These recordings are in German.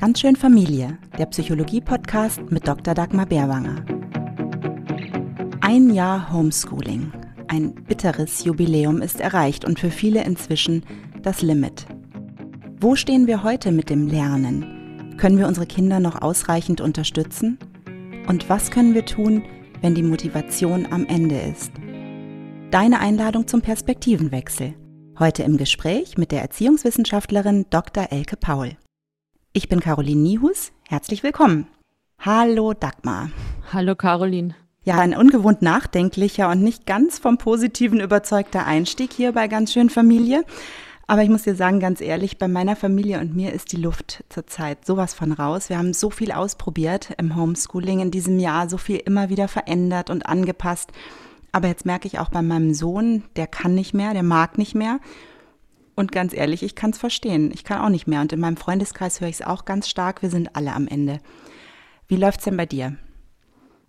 Ganz schön Familie, der Psychologie-Podcast mit Dr. Dagmar Bärwanger. Ein Jahr Homeschooling. Ein bitteres Jubiläum ist erreicht und für viele inzwischen das Limit. Wo stehen wir heute mit dem Lernen? Können wir unsere Kinder noch ausreichend unterstützen? Und was können wir tun, wenn die Motivation am Ende ist? Deine Einladung zum Perspektivenwechsel. Heute im Gespräch mit der Erziehungswissenschaftlerin Dr. Elke Paul. Ich bin Caroline Niehus. Herzlich willkommen. Hallo Dagmar. Hallo Caroline. Ja, ein ungewohnt nachdenklicher und nicht ganz vom Positiven überzeugter Einstieg hier bei ganz schön Familie. Aber ich muss dir sagen, ganz ehrlich, bei meiner Familie und mir ist die Luft zurzeit sowas von raus. Wir haben so viel ausprobiert im Homeschooling in diesem Jahr, so viel immer wieder verändert und angepasst. Aber jetzt merke ich auch bei meinem Sohn, der kann nicht mehr, der mag nicht mehr. Und ganz ehrlich, ich kann es verstehen. Ich kann auch nicht mehr. Und in meinem Freundeskreis höre ich es auch ganz stark. Wir sind alle am Ende. Wie läuft es denn bei dir?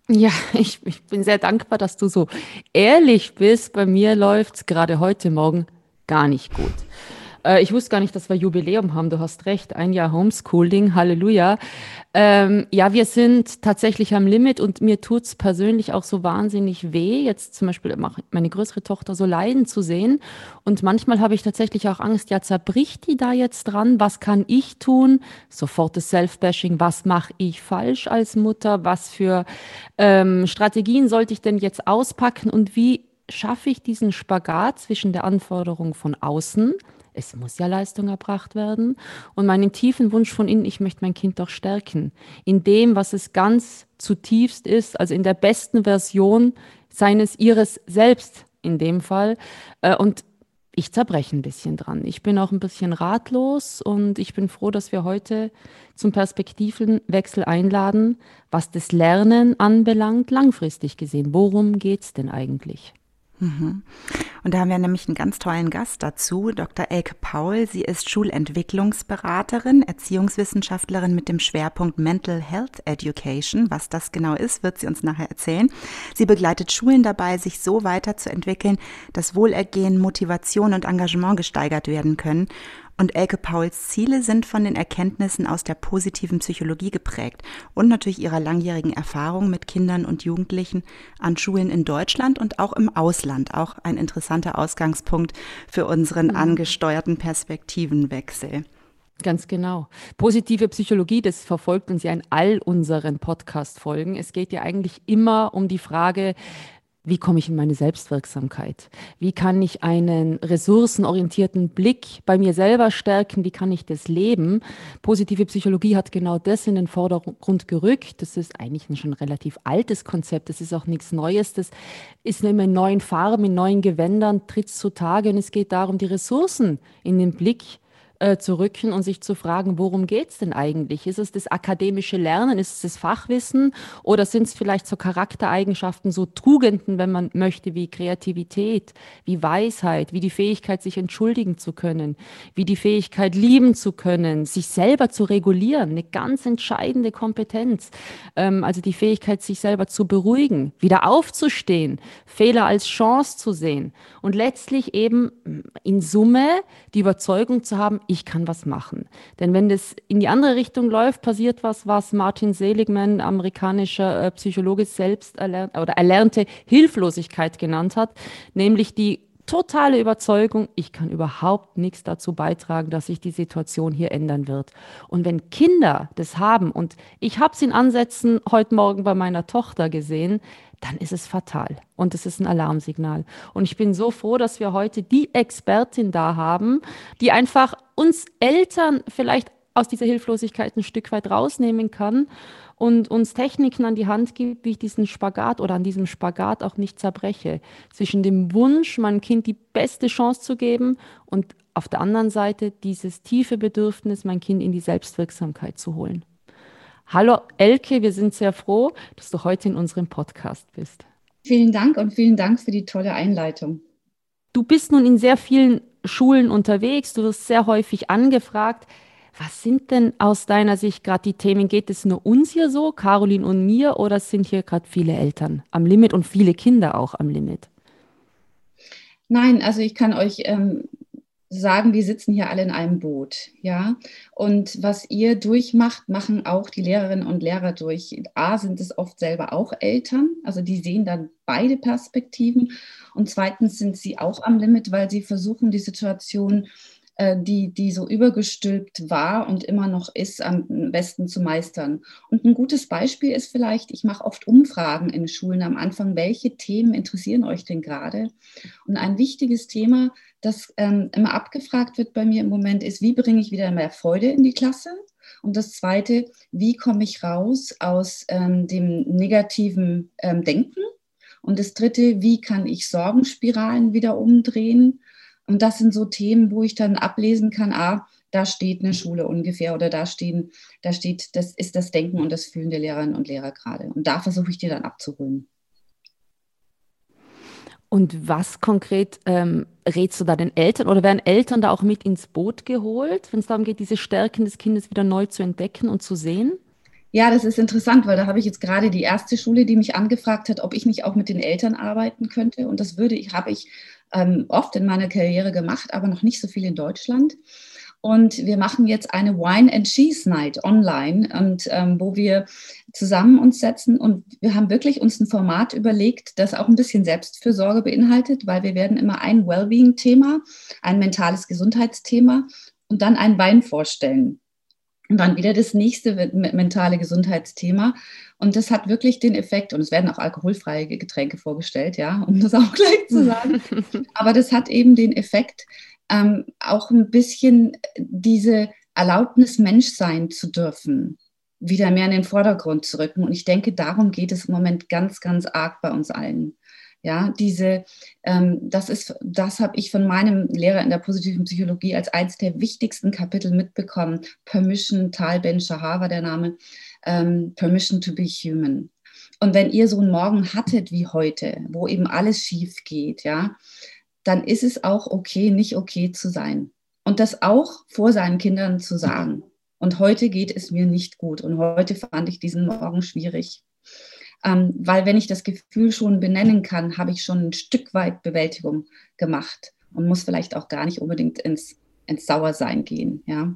Ja, ich, ich bin sehr dankbar, dass du so ehrlich bist. Bei mir läuft es gerade heute Morgen gar nicht gut. Äh, ich wusste gar nicht, dass wir Jubiläum haben. Du hast recht. Ein Jahr Homeschooling. Halleluja. Ähm, ja, wir sind tatsächlich am Limit und mir tut es persönlich auch so wahnsinnig weh, jetzt zum Beispiel meine größere Tochter so leiden zu sehen. Und manchmal habe ich tatsächlich auch Angst, ja, zerbricht die da jetzt dran? Was kann ich tun? Sofort das Self-Bashing. Was mache ich falsch als Mutter? Was für ähm, Strategien sollte ich denn jetzt auspacken? Und wie schaffe ich diesen Spagat zwischen der Anforderung von außen, es muss ja Leistung erbracht werden. Und meinen tiefen Wunsch von innen, ich möchte mein Kind doch stärken. In dem, was es ganz zutiefst ist, also in der besten Version seines, ihres Selbst in dem Fall. Äh, und ich zerbreche ein bisschen dran. Ich bin auch ein bisschen ratlos und ich bin froh, dass wir heute zum Perspektivenwechsel einladen, was das Lernen anbelangt, langfristig gesehen. Worum geht es denn eigentlich? Mhm. Und da haben wir nämlich einen ganz tollen Gast dazu, Dr. Elke Paul. Sie ist Schulentwicklungsberaterin, Erziehungswissenschaftlerin mit dem Schwerpunkt Mental Health Education. Was das genau ist, wird sie uns nachher erzählen. Sie begleitet Schulen dabei, sich so weiterzuentwickeln, dass Wohlergehen, Motivation und Engagement gesteigert werden können und Elke Pauls Ziele sind von den Erkenntnissen aus der positiven Psychologie geprägt und natürlich ihrer langjährigen Erfahrung mit Kindern und Jugendlichen an Schulen in Deutschland und auch im Ausland. Auch ein interessanter Ausgangspunkt für unseren mhm. angesteuerten Perspektivenwechsel. Ganz genau. Positive Psychologie, das verfolgt uns ja in all unseren Podcast-Folgen. Es geht ja eigentlich immer um die Frage, wie komme ich in meine Selbstwirksamkeit? Wie kann ich einen ressourcenorientierten Blick bei mir selber stärken? Wie kann ich das leben? Positive Psychologie hat genau das in den Vordergrund gerückt. Das ist eigentlich ein schon relativ altes Konzept. Das ist auch nichts Neues. Das ist immer in neuen Farben, in neuen Gewändern, tritt zutage. Und es geht darum, die Ressourcen in den Blick zu äh, zu rücken und sich zu fragen, worum geht es denn eigentlich? Ist es das akademische Lernen, ist es das Fachwissen oder sind es vielleicht so Charaktereigenschaften, so Tugenden, wenn man möchte, wie Kreativität, wie Weisheit, wie die Fähigkeit, sich entschuldigen zu können, wie die Fähigkeit, lieben zu können, sich selber zu regulieren, eine ganz entscheidende Kompetenz. Ähm, also die Fähigkeit, sich selber zu beruhigen, wieder aufzustehen, Fehler als Chance zu sehen und letztlich eben in Summe die Überzeugung zu haben, ich kann was machen. Denn wenn das in die andere Richtung läuft, passiert was, was Martin Seligman, amerikanischer äh, Psychologe, selbst erlernt oder erlernte Hilflosigkeit genannt hat, nämlich die totale Überzeugung, ich kann überhaupt nichts dazu beitragen, dass sich die Situation hier ändern wird. Und wenn Kinder das haben, und ich habe es in Ansätzen heute Morgen bei meiner Tochter gesehen, dann ist es fatal und es ist ein Alarmsignal. Und ich bin so froh, dass wir heute die Expertin da haben, die einfach uns Eltern vielleicht aus dieser Hilflosigkeit ein Stück weit rausnehmen kann und uns Techniken an die Hand gibt, wie ich diesen Spagat oder an diesem Spagat auch nicht zerbreche. Zwischen dem Wunsch, meinem Kind die beste Chance zu geben und auf der anderen Seite dieses tiefe Bedürfnis, mein Kind in die Selbstwirksamkeit zu holen. Hallo Elke, wir sind sehr froh, dass du heute in unserem Podcast bist. Vielen Dank und vielen Dank für die tolle Einleitung. Du bist nun in sehr vielen Schulen unterwegs, du wirst sehr häufig angefragt. Was sind denn aus deiner Sicht gerade die Themen? Geht es nur uns hier so, Caroline und mir, oder sind hier gerade viele Eltern am Limit und viele Kinder auch am Limit? Nein, also ich kann euch ähm, sagen, wir sitzen hier alle in einem Boot, ja. Und was ihr durchmacht, machen auch die Lehrerinnen und Lehrer durch. A, sind es oft selber auch Eltern, also die sehen dann beide Perspektiven. Und zweitens sind sie auch am Limit, weil sie versuchen, die Situation die, die so übergestülpt war und immer noch ist, am besten zu meistern. Und ein gutes Beispiel ist vielleicht, ich mache oft Umfragen in Schulen am Anfang, welche Themen interessieren euch denn gerade? Und ein wichtiges Thema, das ähm, immer abgefragt wird bei mir im Moment, ist, wie bringe ich wieder mehr Freude in die Klasse? Und das Zweite, wie komme ich raus aus ähm, dem negativen ähm, Denken? Und das Dritte, wie kann ich Sorgenspiralen wieder umdrehen? Und das sind so Themen, wo ich dann ablesen kann, ah, da steht eine Schule ungefähr oder da stehen, da steht, das ist das Denken und das Fühlen der Lehrerinnen und Lehrer gerade. Und da versuche ich dir dann abzuholen. Und was konkret ähm, rätst du da den Eltern oder werden Eltern da auch mit ins Boot geholt, wenn es darum geht, diese Stärken des Kindes wieder neu zu entdecken und zu sehen? Ja, das ist interessant, weil da habe ich jetzt gerade die erste Schule, die mich angefragt hat, ob ich nicht auch mit den Eltern arbeiten könnte. Und das würde ich, habe ich ähm, oft in meiner Karriere gemacht, aber noch nicht so viel in Deutschland. Und wir machen jetzt eine Wine and Cheese Night online und ähm, wo wir zusammen uns setzen und wir haben wirklich uns ein Format überlegt, das auch ein bisschen Selbstfürsorge beinhaltet, weil wir werden immer ein Wellbeing-Thema, ein mentales Gesundheitsthema und dann einen Wein vorstellen. Und dann wieder das nächste mentale Gesundheitsthema. Und das hat wirklich den Effekt, und es werden auch alkoholfreie Getränke vorgestellt, ja, um das auch gleich zu sagen. Aber das hat eben den Effekt, ähm, auch ein bisschen diese Erlaubnis, Mensch sein zu dürfen, wieder mehr in den Vordergrund zu rücken. Und ich denke, darum geht es im Moment ganz, ganz arg bei uns allen. Ja, diese, ähm, das ist, das habe ich von meinem Lehrer in der positiven Psychologie als eines der wichtigsten Kapitel mitbekommen. Permission, Tal Ben Shahar war der Name, ähm, Permission to be human. Und wenn ihr so einen Morgen hattet wie heute, wo eben alles schief geht, ja, dann ist es auch okay, nicht okay zu sein. Und das auch vor seinen Kindern zu sagen. Und heute geht es mir nicht gut. Und heute fand ich diesen Morgen schwierig. Ähm, weil wenn ich das Gefühl schon benennen kann, habe ich schon ein Stück weit Bewältigung gemacht und muss vielleicht auch gar nicht unbedingt ins, ins Sauersein gehen. Ja.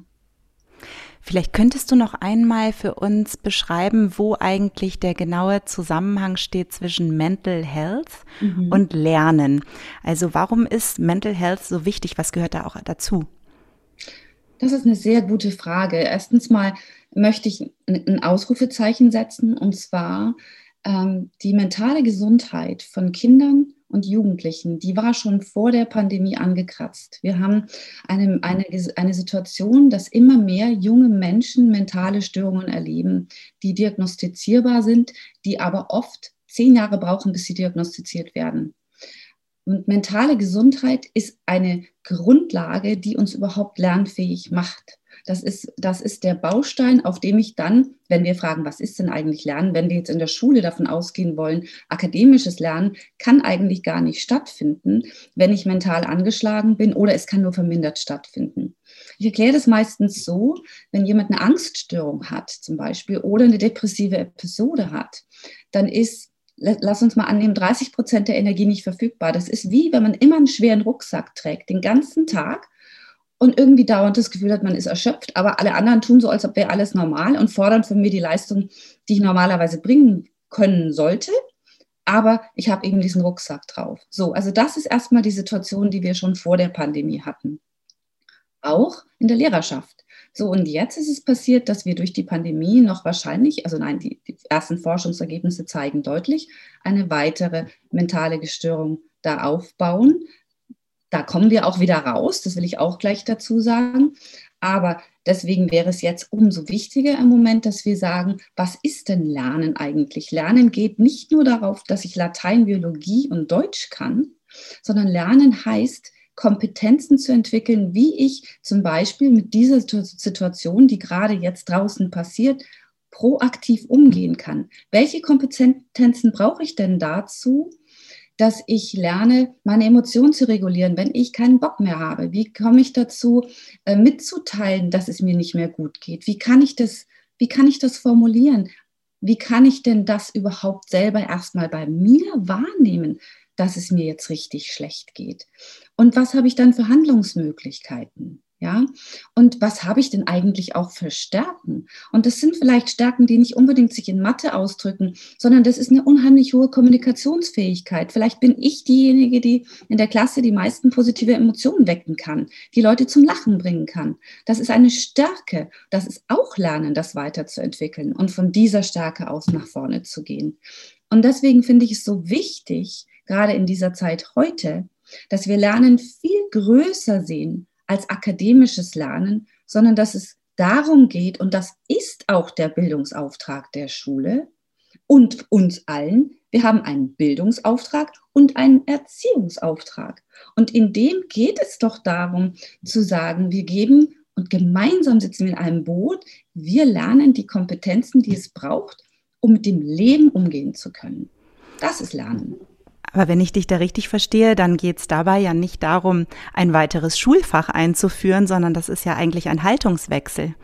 Vielleicht könntest du noch einmal für uns beschreiben, wo eigentlich der genaue Zusammenhang steht zwischen Mental Health mhm. und Lernen. Also warum ist Mental Health so wichtig? Was gehört da auch dazu? Das ist eine sehr gute Frage. Erstens mal möchte ich ein Ausrufezeichen setzen und zwar die mentale Gesundheit von Kindern und Jugendlichen, die war schon vor der Pandemie angekratzt. Wir haben eine, eine, eine Situation, dass immer mehr junge Menschen mentale Störungen erleben, die diagnostizierbar sind, die aber oft zehn Jahre brauchen, bis sie diagnostiziert werden. Und mentale Gesundheit ist eine Grundlage, die uns überhaupt lernfähig macht. Das ist, das ist der Baustein, auf dem ich dann, wenn wir fragen, was ist denn eigentlich Lernen, wenn wir jetzt in der Schule davon ausgehen wollen, akademisches Lernen kann eigentlich gar nicht stattfinden, wenn ich mental angeschlagen bin oder es kann nur vermindert stattfinden. Ich erkläre das meistens so, wenn jemand eine Angststörung hat zum Beispiel oder eine depressive Episode hat, dann ist lass uns mal annehmen, 30 Prozent der Energie nicht verfügbar. Das ist wie, wenn man immer einen schweren Rucksack trägt, den ganzen Tag und irgendwie dauernd das Gefühl hat, man ist erschöpft, aber alle anderen tun so, als ob wäre alles normal und fordern von mir die Leistung, die ich normalerweise bringen können sollte. Aber ich habe eben diesen Rucksack drauf. So, also das ist erstmal die Situation, die wir schon vor der Pandemie hatten. Auch in der Lehrerschaft. So, und jetzt ist es passiert, dass wir durch die Pandemie noch wahrscheinlich, also nein, die, die ersten Forschungsergebnisse zeigen deutlich, eine weitere mentale Gestörung da aufbauen. Da kommen wir auch wieder raus, das will ich auch gleich dazu sagen. Aber deswegen wäre es jetzt umso wichtiger im Moment, dass wir sagen, was ist denn Lernen eigentlich? Lernen geht nicht nur darauf, dass ich Latein, Biologie und Deutsch kann, sondern Lernen heißt, Kompetenzen zu entwickeln, wie ich zum Beispiel mit dieser Situation, die gerade jetzt draußen passiert, proaktiv umgehen kann. Welche Kompetenzen brauche ich denn dazu, dass ich lerne, meine Emotionen zu regulieren, wenn ich keinen Bock mehr habe? Wie komme ich dazu, äh, mitzuteilen, dass es mir nicht mehr gut geht? Wie kann ich das, wie kann ich das formulieren? Wie kann ich denn das überhaupt selber erstmal bei mir wahrnehmen? dass es mir jetzt richtig schlecht geht. Und was habe ich dann für Handlungsmöglichkeiten? Ja, und was habe ich denn eigentlich auch für Stärken? Und das sind vielleicht Stärken, die nicht unbedingt sich in Mathe ausdrücken, sondern das ist eine unheimlich hohe Kommunikationsfähigkeit. Vielleicht bin ich diejenige, die in der Klasse die meisten positive Emotionen wecken kann, die Leute zum Lachen bringen kann. Das ist eine Stärke. Das ist auch Lernen, das weiterzuentwickeln und von dieser Stärke aus nach vorne zu gehen. Und deswegen finde ich es so wichtig, gerade in dieser Zeit heute, dass wir Lernen viel größer sehen als akademisches Lernen, sondern dass es darum geht, und das ist auch der Bildungsauftrag der Schule und uns allen, wir haben einen Bildungsauftrag und einen Erziehungsauftrag. Und in dem geht es doch darum zu sagen, wir geben und gemeinsam sitzen wir in einem Boot, wir lernen die Kompetenzen, die es braucht, um mit dem Leben umgehen zu können. Das ist Lernen. Aber wenn ich dich da richtig verstehe, dann geht es dabei ja nicht darum, ein weiteres Schulfach einzuführen, sondern das ist ja eigentlich ein Haltungswechsel.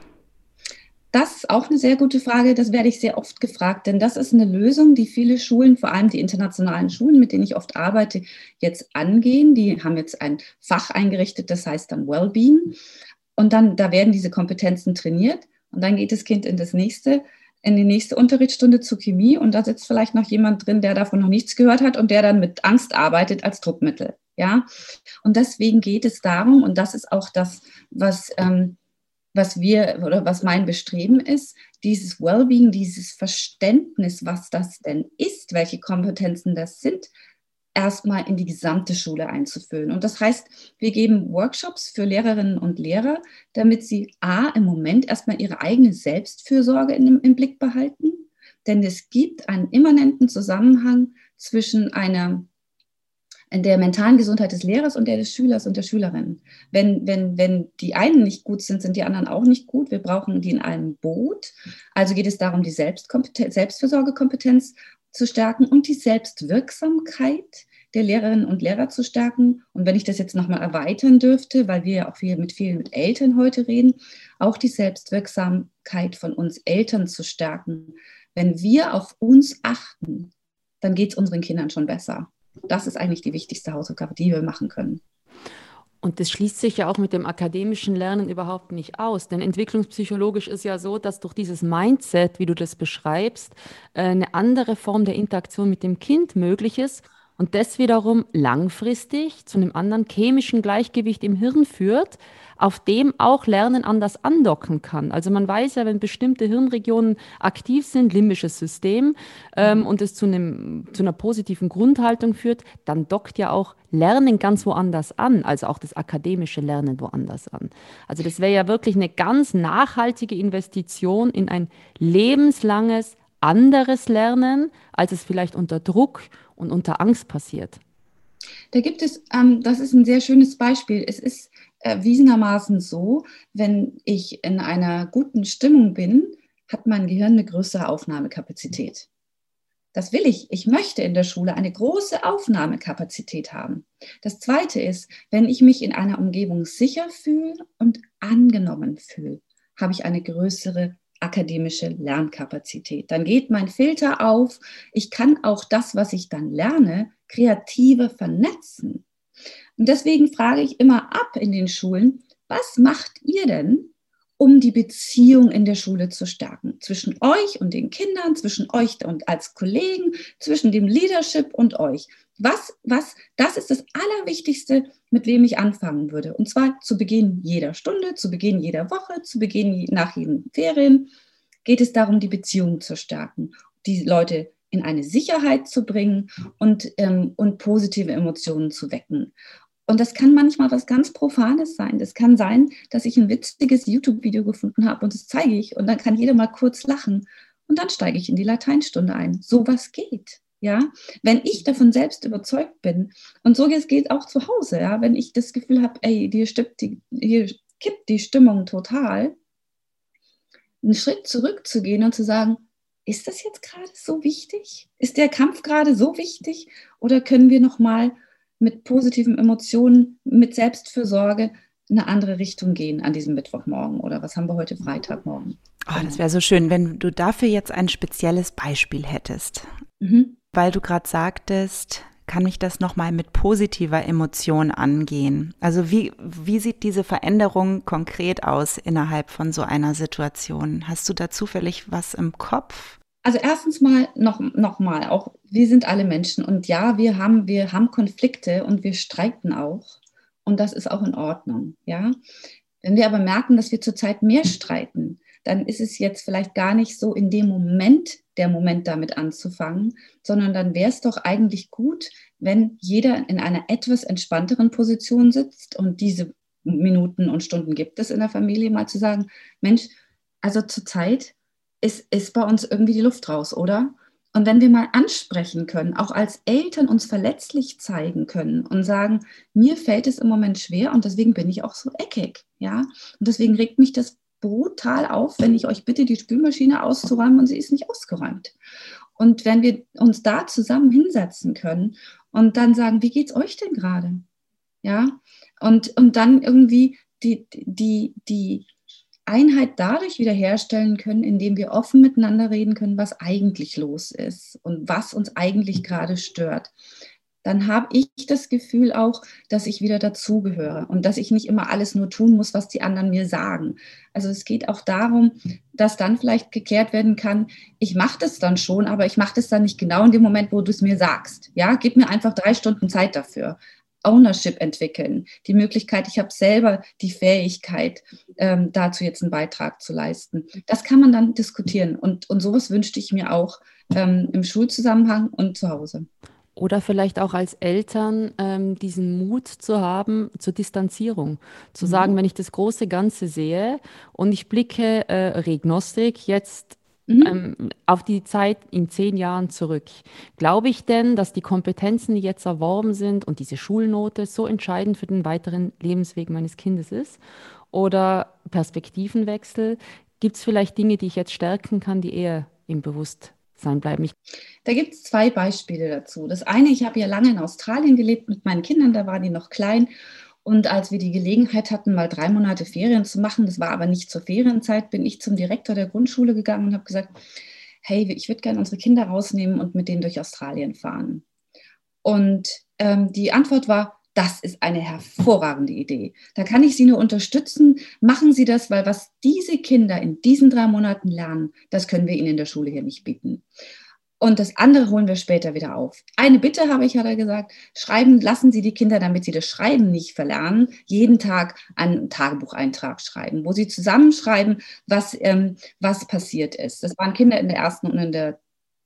Das ist auch eine sehr gute Frage. Das werde ich sehr oft gefragt, denn das ist eine Lösung, die viele Schulen, vor allem die internationalen Schulen, mit denen ich oft arbeite, jetzt angehen. Die haben jetzt ein Fach eingerichtet, das heißt dann Wellbeing. Und dann, da werden diese Kompetenzen trainiert. Und dann geht das Kind in das nächste in die nächste Unterrichtsstunde zu Chemie und da sitzt vielleicht noch jemand drin, der davon noch nichts gehört hat und der dann mit Angst arbeitet als Druckmittel. Ja, und deswegen geht es darum, und das ist auch das, was, ähm, was wir oder was mein Bestreben ist, dieses Wellbeing, dieses Verständnis, was das denn ist, welche Kompetenzen das sind, erstmal in die gesamte Schule einzuführen. Und das heißt, wir geben Workshops für Lehrerinnen und Lehrer, damit sie A, im Moment erstmal ihre eigene Selbstfürsorge in, im Blick behalten. Denn es gibt einen immanenten Zusammenhang zwischen einer in der mentalen Gesundheit des Lehrers und der des Schülers und der Schülerin. Wenn, wenn, wenn die einen nicht gut sind, sind die anderen auch nicht gut. Wir brauchen die in einem Boot. Also geht es darum, die Selbstfürsorgekompetenz zu stärken und die Selbstwirksamkeit der Lehrerinnen und Lehrer zu stärken. Und wenn ich das jetzt nochmal erweitern dürfte, weil wir ja auch viel mit vielen mit Eltern heute reden, auch die Selbstwirksamkeit von uns Eltern zu stärken. Wenn wir auf uns achten, dann geht es unseren Kindern schon besser. Das ist eigentlich die wichtigste Hausaufgabe, die wir machen können. Und das schließt sich ja auch mit dem akademischen Lernen überhaupt nicht aus. Denn entwicklungspsychologisch ist ja so, dass durch dieses Mindset, wie du das beschreibst, äh, eine andere Form der Interaktion mit dem Kind möglich ist und das wiederum langfristig zu einem anderen chemischen Gleichgewicht im Hirn führt, auf dem auch Lernen anders andocken kann. Also man weiß ja, wenn bestimmte Hirnregionen aktiv sind, limbisches System, ähm, und es zu, einem, zu einer positiven Grundhaltung führt, dann dockt ja auch Lernen ganz woanders an, also auch das akademische Lernen woanders an. Also das wäre ja wirklich eine ganz nachhaltige Investition in ein lebenslanges, anderes Lernen, als es vielleicht unter Druck und unter Angst passiert. Da gibt es, ähm, das ist ein sehr schönes Beispiel. Es ist erwiesenermaßen so, wenn ich in einer guten Stimmung bin, hat mein Gehirn eine größere Aufnahmekapazität. Das will ich. Ich möchte in der Schule eine große Aufnahmekapazität haben. Das Zweite ist, wenn ich mich in einer Umgebung sicher fühle und angenommen fühle, habe ich eine größere akademische Lernkapazität. Dann geht mein Filter auf. Ich kann auch das, was ich dann lerne, kreativer vernetzen. Und deswegen frage ich immer ab in den Schulen, was macht ihr denn, um die Beziehung in der Schule zu stärken. Zwischen euch und den Kindern, zwischen euch und als Kollegen, zwischen dem Leadership und euch. Was, was, das ist das Allerwichtigste, mit wem ich anfangen würde. Und zwar zu Beginn jeder Stunde, zu Beginn jeder Woche, zu Beginn nach jeden Ferien geht es darum, die Beziehung zu stärken, die Leute in eine Sicherheit zu bringen und, ähm, und positive Emotionen zu wecken. Und das kann manchmal was ganz Profanes sein. Das kann sein, dass ich ein witziges YouTube-Video gefunden habe und das zeige ich und dann kann jeder mal kurz lachen und dann steige ich in die Lateinstunde ein. So was geht. Ja, wenn ich davon selbst überzeugt bin und so es geht auch zu Hause, ja, wenn ich das Gefühl habe, ey, hier, stimmt die, hier kippt die Stimmung total, einen Schritt zurückzugehen und zu sagen, ist das jetzt gerade so wichtig? Ist der Kampf gerade so wichtig? Oder können wir noch mal mit positiven Emotionen, mit Selbstfürsorge eine andere Richtung gehen an diesem Mittwochmorgen oder was haben wir heute Freitagmorgen? Oh, das wäre so schön, wenn du dafür jetzt ein spezielles Beispiel hättest. Mhm. Weil du gerade sagtest, kann ich das nochmal mit positiver Emotion angehen? Also wie, wie sieht diese Veränderung konkret aus innerhalb von so einer Situation? Hast du da zufällig was im Kopf? Also erstens mal noch, noch mal, auch wir sind alle Menschen und ja, wir haben, wir haben Konflikte und wir streiten auch und das ist auch in Ordnung, ja. Wenn wir aber merken, dass wir zurzeit mehr streiten, dann ist es jetzt vielleicht gar nicht so in dem Moment der Moment damit anzufangen, sondern dann wäre es doch eigentlich gut, wenn jeder in einer etwas entspannteren Position sitzt und diese Minuten und Stunden gibt es in der Familie, mal zu sagen, Mensch, also zurzeit ist, ist bei uns irgendwie die Luft raus, oder? Und wenn wir mal ansprechen können, auch als Eltern uns verletzlich zeigen können und sagen, mir fällt es im Moment schwer und deswegen bin ich auch so eckig, ja? Und deswegen regt mich das brutal auf, wenn ich euch bitte, die Spülmaschine auszuräumen und sie ist nicht ausgeräumt. Und wenn wir uns da zusammen hinsetzen können und dann sagen, wie geht's euch denn gerade? Ja? Und, und dann irgendwie die, die, die Einheit dadurch wiederherstellen können, indem wir offen miteinander reden können, was eigentlich los ist und was uns eigentlich gerade stört dann habe ich das Gefühl auch, dass ich wieder dazugehöre und dass ich nicht immer alles nur tun muss, was die anderen mir sagen. Also es geht auch darum, dass dann vielleicht geklärt werden kann, ich mache das dann schon, aber ich mache das dann nicht genau in dem Moment, wo du es mir sagst. Ja, gib mir einfach drei Stunden Zeit dafür. Ownership entwickeln, die Möglichkeit, ich habe selber die Fähigkeit, ähm, dazu jetzt einen Beitrag zu leisten. Das kann man dann diskutieren und, und sowas wünschte ich mir auch ähm, im Schulzusammenhang und zu Hause. Oder vielleicht auch als Eltern ähm, diesen Mut zu haben zur Distanzierung. Zu mhm. sagen, wenn ich das große Ganze sehe und ich blicke äh, Regnostik jetzt mhm. ähm, auf die Zeit in zehn Jahren zurück. Glaube ich denn, dass die Kompetenzen, die jetzt erworben sind und diese Schulnote so entscheidend für den weiteren Lebensweg meines Kindes ist? Oder Perspektivenwechsel? Gibt es vielleicht Dinge, die ich jetzt stärken kann, die eher im Bewusstsein sein bleiben. Ich da gibt es zwei Beispiele dazu. Das eine, ich habe ja lange in Australien gelebt mit meinen Kindern, da waren die noch klein. Und als wir die Gelegenheit hatten, mal drei Monate Ferien zu machen, das war aber nicht zur Ferienzeit, bin ich zum Direktor der Grundschule gegangen und habe gesagt, hey, ich würde gerne unsere Kinder rausnehmen und mit denen durch Australien fahren. Und ähm, die Antwort war, das ist eine hervorragende Idee. Da kann ich Sie nur unterstützen. Machen Sie das, weil was diese Kinder in diesen drei Monaten lernen, das können wir ihnen in der Schule hier nicht bieten. Und das andere holen wir später wieder auf. Eine Bitte habe ich, hat er gesagt, schreiben, lassen Sie die Kinder, damit sie das Schreiben nicht verlernen, jeden Tag einen Tagebucheintrag schreiben, wo sie zusammenschreiben, was, ähm, was passiert ist. Das waren Kinder in der ersten und in der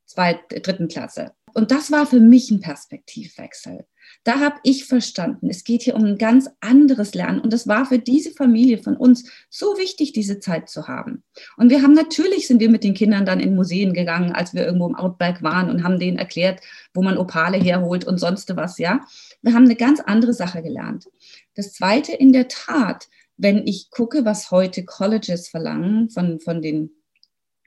zweiten, dritten Klasse. Und das war für mich ein Perspektivwechsel. Da habe ich verstanden, es geht hier um ein ganz anderes Lernen. Und es war für diese Familie von uns so wichtig, diese Zeit zu haben. Und wir haben natürlich, sind wir mit den Kindern dann in Museen gegangen, als wir irgendwo im Outback waren und haben denen erklärt, wo man Opale herholt und sonst was, ja. Wir haben eine ganz andere Sache gelernt. Das Zweite, in der Tat, wenn ich gucke, was heute Colleges verlangen von, von den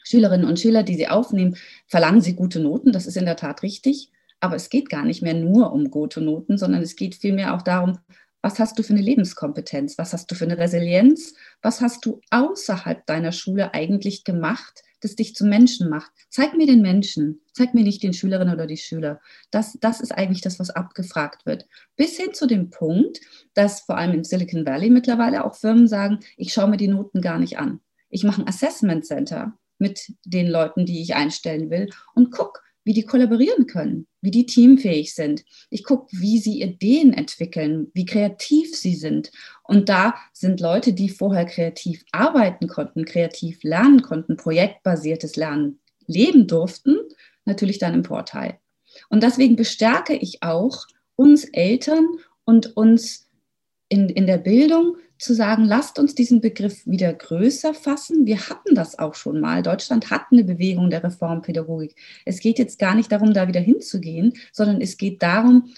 Schülerinnen und Schülern, die sie aufnehmen, verlangen sie gute Noten. Das ist in der Tat richtig. Aber es geht gar nicht mehr nur um gute Noten, sondern es geht vielmehr auch darum, was hast du für eine Lebenskompetenz? Was hast du für eine Resilienz? Was hast du außerhalb deiner Schule eigentlich gemacht, das dich zum Menschen macht? Zeig mir den Menschen, zeig mir nicht den Schülerinnen oder die Schüler. Das, das ist eigentlich das, was abgefragt wird. Bis hin zu dem Punkt, dass vor allem im Silicon Valley mittlerweile auch Firmen sagen, ich schaue mir die Noten gar nicht an. Ich mache ein Assessment Center mit den Leuten, die ich einstellen will und gucke, wie die kollaborieren können, wie die teamfähig sind. Ich gucke, wie sie Ideen entwickeln, wie kreativ sie sind. Und da sind Leute, die vorher kreativ arbeiten konnten, kreativ lernen konnten, projektbasiertes Lernen leben durften, natürlich dann im Vorteil. Und deswegen bestärke ich auch uns Eltern und uns in, in der Bildung, zu sagen, lasst uns diesen Begriff wieder größer fassen. Wir hatten das auch schon mal. Deutschland hat eine Bewegung der Reformpädagogik. Es geht jetzt gar nicht darum, da wieder hinzugehen, sondern es geht darum,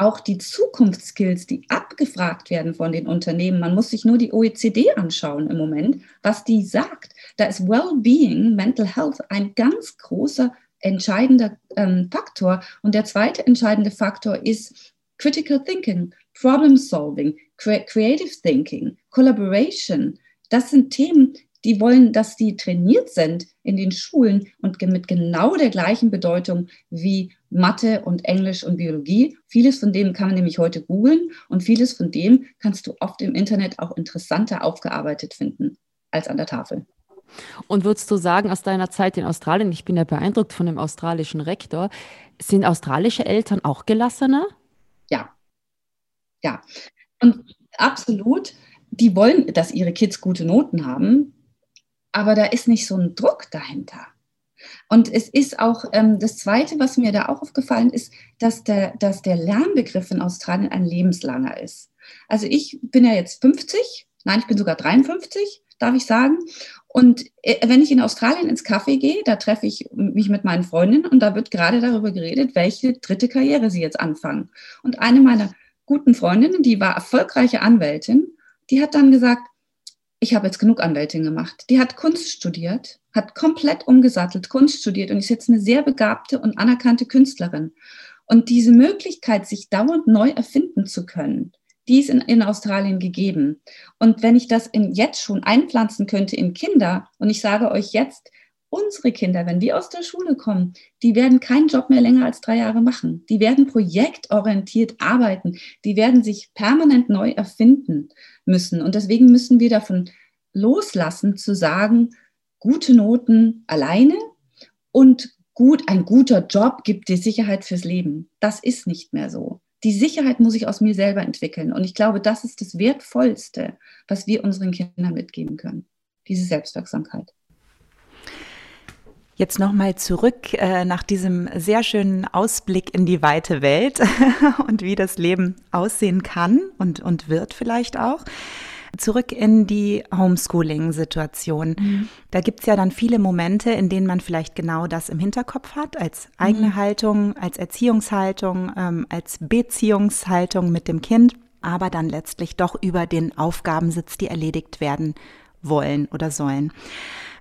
auch die Zukunftsskills, die abgefragt werden von den Unternehmen. Man muss sich nur die OECD anschauen im Moment, was die sagt. Da ist Wellbeing, Mental Health ein ganz großer entscheidender ähm, Faktor. Und der zweite entscheidende Faktor ist Critical Thinking, Problem Solving, Creative Thinking, Collaboration. Das sind Themen, die wollen, dass die trainiert sind in den Schulen und mit genau der gleichen Bedeutung wie Mathe und Englisch und Biologie. Vieles von dem kann man nämlich heute googeln und vieles von dem kannst du oft im Internet auch interessanter aufgearbeitet finden als an der Tafel. Und würdest du sagen, aus deiner Zeit in Australien, ich bin ja beeindruckt von dem australischen Rektor, sind australische Eltern auch gelassener? Ja. Und absolut, die wollen, dass ihre Kids gute Noten haben, aber da ist nicht so ein Druck dahinter. Und es ist auch ähm, das Zweite, was mir da auch aufgefallen ist, dass der, dass der Lernbegriff in Australien ein lebenslanger ist. Also ich bin ja jetzt 50, nein, ich bin sogar 53, darf ich sagen. Und äh, wenn ich in Australien ins Café gehe, da treffe ich mich mit meinen Freundinnen und da wird gerade darüber geredet, welche dritte Karriere sie jetzt anfangen. Und eine meiner guten Freundinnen, die war erfolgreiche Anwältin, die hat dann gesagt, ich habe jetzt genug Anwältin gemacht. Die hat Kunst studiert, hat komplett umgesattelt, Kunst studiert und ist jetzt eine sehr begabte und anerkannte Künstlerin. Und diese Möglichkeit, sich dauernd neu erfinden zu können, die ist in, in Australien gegeben. Und wenn ich das in, jetzt schon einpflanzen könnte in Kinder, und ich sage euch jetzt, unsere Kinder, wenn die aus der Schule kommen, die werden keinen Job mehr länger als drei Jahre machen. Die werden projektorientiert arbeiten. Die werden sich permanent neu erfinden müssen. Und deswegen müssen wir davon loslassen, zu sagen, gute Noten alleine und gut, ein guter Job gibt dir Sicherheit fürs Leben. Das ist nicht mehr so die Sicherheit muss ich aus mir selber entwickeln. Und ich glaube, das ist das Wertvollste, was wir unseren Kindern mitgeben können. Diese Selbstwirksamkeit. Jetzt nochmal zurück äh, nach diesem sehr schönen Ausblick in die weite Welt und wie das Leben aussehen kann und, und wird vielleicht auch. Zurück in die Homeschooling-Situation. Mhm. Da gibt es ja dann viele Momente, in denen man vielleicht genau das im Hinterkopf hat, als eigene mhm. Haltung, als Erziehungshaltung, ähm, als Beziehungshaltung mit dem Kind, aber dann letztlich doch über den Aufgaben sitzt, die erledigt werden wollen oder sollen.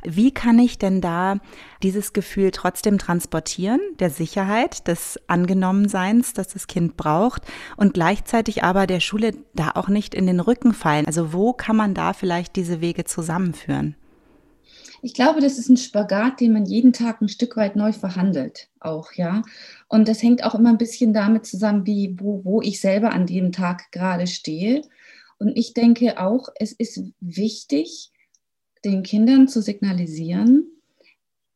Wie kann ich denn da dieses Gefühl trotzdem transportieren, der Sicherheit, des Angenommenseins, das das Kind braucht und gleichzeitig aber der Schule da auch nicht in den Rücken fallen? Also wo kann man da vielleicht diese Wege zusammenführen? Ich glaube, das ist ein Spagat, den man jeden Tag ein Stück weit neu verhandelt, auch, ja. Und das hängt auch immer ein bisschen damit zusammen, wie, wo, wo ich selber an dem Tag gerade stehe. Und ich denke auch, es ist wichtig, den Kindern zu signalisieren,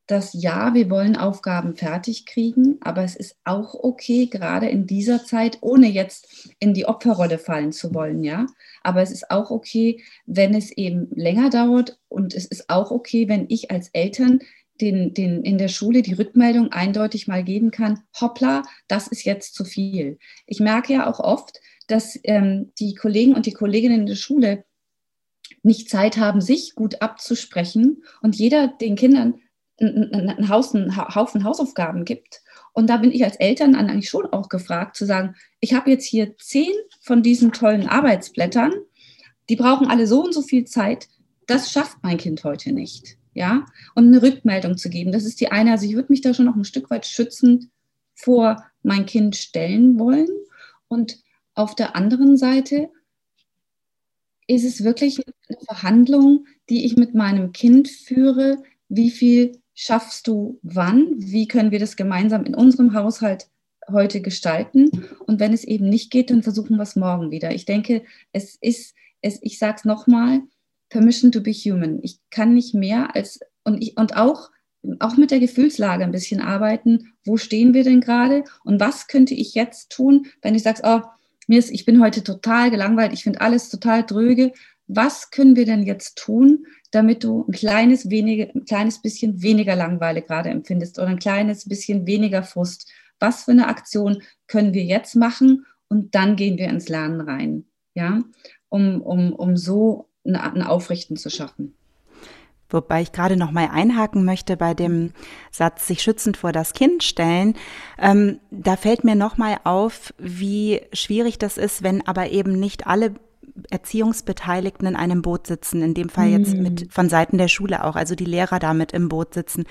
dass ja, wir wollen Aufgaben fertig kriegen, aber es ist auch okay, gerade in dieser Zeit, ohne jetzt in die Opferrolle fallen zu wollen, ja. Aber es ist auch okay, wenn es eben länger dauert und es ist auch okay, wenn ich als Eltern den, den in der Schule die Rückmeldung eindeutig mal geben kann, hoppla, das ist jetzt zu viel. Ich merke ja auch oft, dass ähm, die Kollegen und die Kolleginnen in der Schule nicht Zeit haben, sich gut abzusprechen und jeder den Kindern einen, Haufen, Hausaufgaben gibt. Und da bin ich als Eltern eigentlich schon auch gefragt zu sagen, ich habe jetzt hier zehn von diesen tollen Arbeitsblättern, die brauchen alle so und so viel Zeit. Das schafft mein Kind heute nicht. Ja, und eine Rückmeldung zu geben. Das ist die eine. Also ich würde mich da schon noch ein Stück weit schützend vor mein Kind stellen wollen. Und auf der anderen Seite ist es wirklich eine Verhandlung, die ich mit meinem Kind führe. Wie viel schaffst du wann? Wie können wir das gemeinsam in unserem Haushalt heute gestalten? Und wenn es eben nicht geht, dann versuchen wir es morgen wieder. Ich denke, es ist, es, ich sage es nochmal, Permission to be human. Ich kann nicht mehr als, und, ich, und auch, auch mit der Gefühlslage ein bisschen arbeiten. Wo stehen wir denn gerade? Und was könnte ich jetzt tun, wenn ich sage, oh, mir ist, ich bin heute total gelangweilt, ich finde alles total dröge. Was können wir denn jetzt tun, damit du ein kleines, wenige, ein kleines bisschen weniger Langeweile gerade empfindest oder ein kleines bisschen weniger Frust? Was für eine Aktion können wir jetzt machen? Und dann gehen wir ins Lernen rein, ja, um, um, um so ein Aufrichten zu schaffen. Wobei ich gerade noch mal einhaken möchte bei dem Satz, sich schützend vor das Kind stellen. Ähm, da fällt mir noch mal auf, wie schwierig das ist, wenn aber eben nicht alle Erziehungsbeteiligten in einem Boot sitzen, in dem Fall jetzt mit mhm. von Seiten der Schule auch, also die Lehrer damit im Boot sitzen.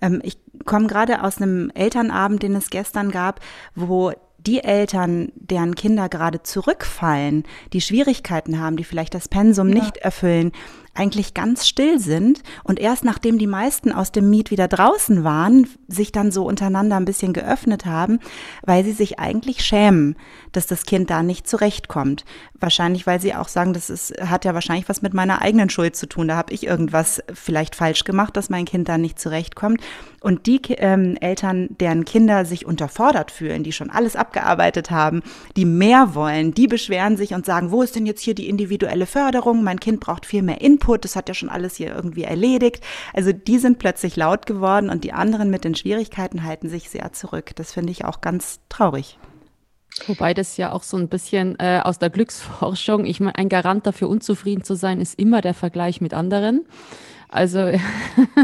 Ähm, ich komme gerade aus einem Elternabend, den es gestern gab, wo die Eltern, deren Kinder gerade zurückfallen, die Schwierigkeiten haben, die vielleicht das Pensum ja. nicht erfüllen, eigentlich ganz still sind und erst nachdem die meisten aus dem Miet wieder draußen waren, sich dann so untereinander ein bisschen geöffnet haben, weil sie sich eigentlich schämen, dass das Kind da nicht zurechtkommt. Wahrscheinlich, weil sie auch sagen, das ist, hat ja wahrscheinlich was mit meiner eigenen Schuld zu tun. Da habe ich irgendwas vielleicht falsch gemacht, dass mein Kind da nicht zurechtkommt. Und die ähm, Eltern, deren Kinder sich unterfordert fühlen, die schon alles abgearbeitet haben, die mehr wollen, die beschweren sich und sagen, wo ist denn jetzt hier die individuelle Förderung? Mein Kind braucht viel mehr Input, das hat ja schon alles hier irgendwie erledigt. Also die sind plötzlich laut geworden und die anderen mit den Schwierigkeiten halten sich sehr zurück. Das finde ich auch ganz traurig. Wobei das ja auch so ein bisschen äh, aus der Glücksforschung, ich meine, ein Garant dafür, unzufrieden zu sein, ist immer der Vergleich mit anderen. Also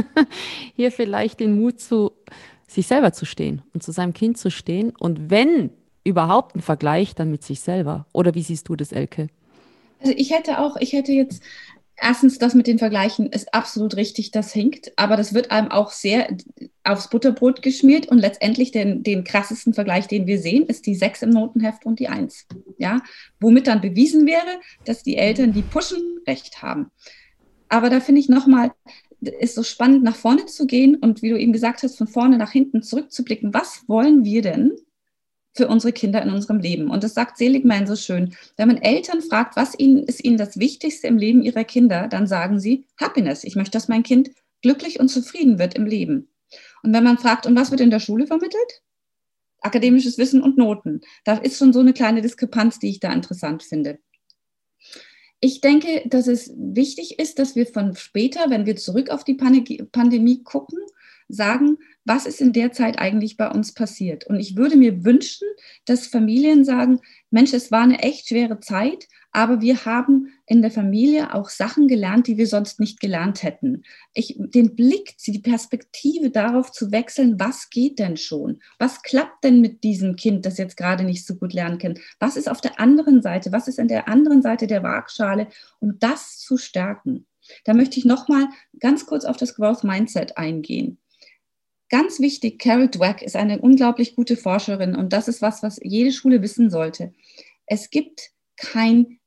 hier vielleicht den Mut zu sich selber zu stehen und zu seinem Kind zu stehen. Und wenn überhaupt ein Vergleich, dann mit sich selber. Oder wie siehst du das, Elke? Also ich hätte auch, ich hätte jetzt erstens das mit den Vergleichen ist absolut richtig, das hinkt, aber das wird einem auch sehr aufs Butterbrot geschmiert und letztendlich den, den krassesten Vergleich, den wir sehen, ist die 6 im Notenheft und die 1. Ja, womit dann bewiesen wäre, dass die Eltern, die pushen, recht haben. Aber da finde ich nochmal, ist so spannend, nach vorne zu gehen und wie du eben gesagt hast, von vorne nach hinten zurückzublicken. Was wollen wir denn für unsere Kinder in unserem Leben? Und das sagt Seligman so schön. Wenn man Eltern fragt, was ihnen, ist ihnen das Wichtigste im Leben ihrer Kinder, dann sagen sie Happiness. Ich möchte, dass mein Kind glücklich und zufrieden wird im Leben. Und wenn man fragt, und was wird in der Schule vermittelt? Akademisches Wissen und Noten. Da ist schon so eine kleine Diskrepanz, die ich da interessant finde ich denke, dass es wichtig ist, dass wir von später, wenn wir zurück auf die Pandemie gucken, sagen, was ist in der Zeit eigentlich bei uns passiert. Und ich würde mir wünschen, dass Familien sagen, Mensch, es war eine echt schwere Zeit, aber wir haben in der Familie auch Sachen gelernt, die wir sonst nicht gelernt hätten. Ich, den Blick, die Perspektive darauf zu wechseln, was geht denn schon? Was klappt denn mit diesem Kind, das jetzt gerade nicht so gut lernen kann? Was ist auf der anderen Seite? Was ist an der anderen Seite der Waagschale? Und das zu stärken. Da möchte ich nochmal ganz kurz auf das Growth Mindset eingehen. Ganz wichtig, Carol Dweck ist eine unglaublich gute Forscherin und das ist was, was jede Schule wissen sollte. Es gibt kein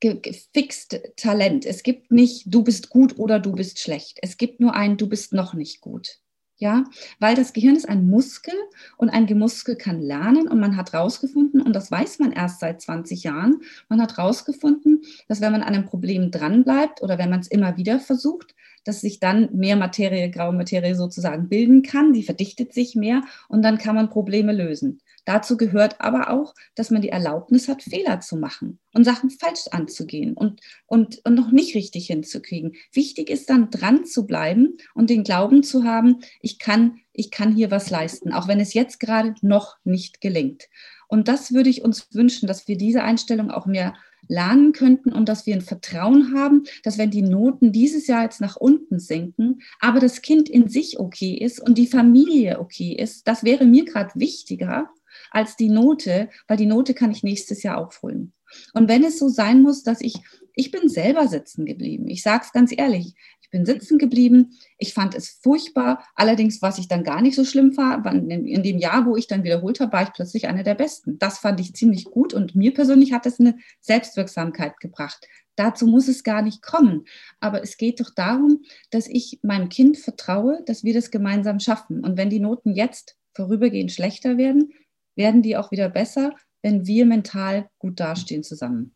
gefixt Talent. Es gibt nicht, du bist gut oder du bist schlecht. Es gibt nur ein, du bist noch nicht gut. Ja, weil das Gehirn ist ein Muskel und ein Gemuskel kann lernen und man hat herausgefunden, und das weiß man erst seit 20 Jahren, man hat herausgefunden, dass wenn man an einem Problem dranbleibt oder wenn man es immer wieder versucht, dass sich dann mehr Materie, graue Materie sozusagen bilden kann, die verdichtet sich mehr und dann kann man Probleme lösen. Dazu gehört aber auch, dass man die Erlaubnis hat, Fehler zu machen und Sachen falsch anzugehen und, und, und noch nicht richtig hinzukriegen. Wichtig ist dann dran zu bleiben und den Glauben zu haben, ich kann, ich kann hier was leisten, auch wenn es jetzt gerade noch nicht gelingt. Und das würde ich uns wünschen, dass wir diese Einstellung auch mehr lernen könnten und dass wir ein Vertrauen haben, dass wenn die Noten dieses Jahr jetzt nach unten sinken, aber das Kind in sich okay ist und die Familie okay ist, das wäre mir gerade wichtiger, als die Note, weil die Note kann ich nächstes Jahr aufholen. Und wenn es so sein muss, dass ich, ich bin selber sitzen geblieben. Ich sage es ganz ehrlich, ich bin sitzen geblieben. Ich fand es furchtbar. Allerdings, was ich dann gar nicht so schlimm war, in dem Jahr, wo ich dann wiederholt habe, war ich plötzlich eine der Besten. Das fand ich ziemlich gut und mir persönlich hat es eine Selbstwirksamkeit gebracht. Dazu muss es gar nicht kommen. Aber es geht doch darum, dass ich meinem Kind vertraue, dass wir das gemeinsam schaffen. Und wenn die Noten jetzt vorübergehend schlechter werden, werden die auch wieder besser, wenn wir mental gut dastehen zusammen.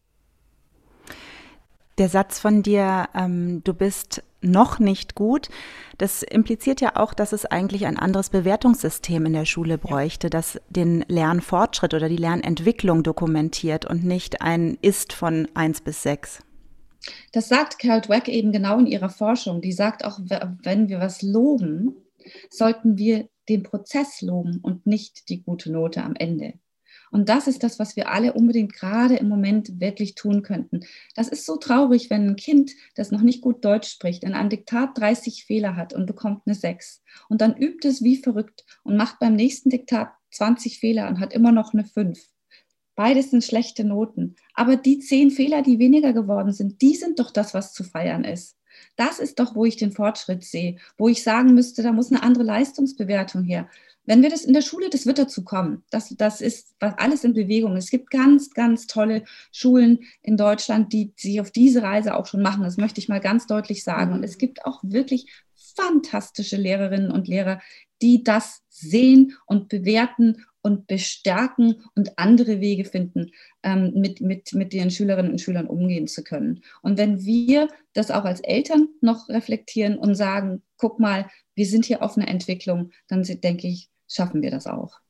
Der Satz von dir, ähm, du bist noch nicht gut, das impliziert ja auch, dass es eigentlich ein anderes Bewertungssystem in der Schule bräuchte, das den Lernfortschritt oder die Lernentwicklung dokumentiert und nicht ein Ist von 1 bis 6. Das sagt Carol Dweck eben genau in ihrer Forschung. Die sagt auch, wenn wir was loben, sollten wir den Prozess loben und nicht die gute Note am Ende. Und das ist das, was wir alle unbedingt gerade im Moment wirklich tun könnten. Das ist so traurig, wenn ein Kind, das noch nicht gut Deutsch spricht, in einem Diktat 30 Fehler hat und bekommt eine 6 und dann übt es wie verrückt und macht beim nächsten Diktat 20 Fehler und hat immer noch eine 5. Beides sind schlechte Noten. Aber die zehn Fehler, die weniger geworden sind, die sind doch das, was zu feiern ist. Das ist doch, wo ich den Fortschritt sehe, wo ich sagen müsste, da muss eine andere Leistungsbewertung her. Wenn wir das in der Schule, das wird dazu kommen. Das, das ist alles in Bewegung. Es gibt ganz, ganz tolle Schulen in Deutschland, die sich auf diese Reise auch schon machen. Das möchte ich mal ganz deutlich sagen. Und es gibt auch wirklich fantastische Lehrerinnen und Lehrer, die das sehen und bewerten und bestärken und andere Wege finden, ähm, mit, mit, mit den Schülerinnen und Schülern umgehen zu können. Und wenn wir das auch als Eltern noch reflektieren und sagen, guck mal, wir sind hier auf einer Entwicklung, dann denke ich, schaffen wir das auch.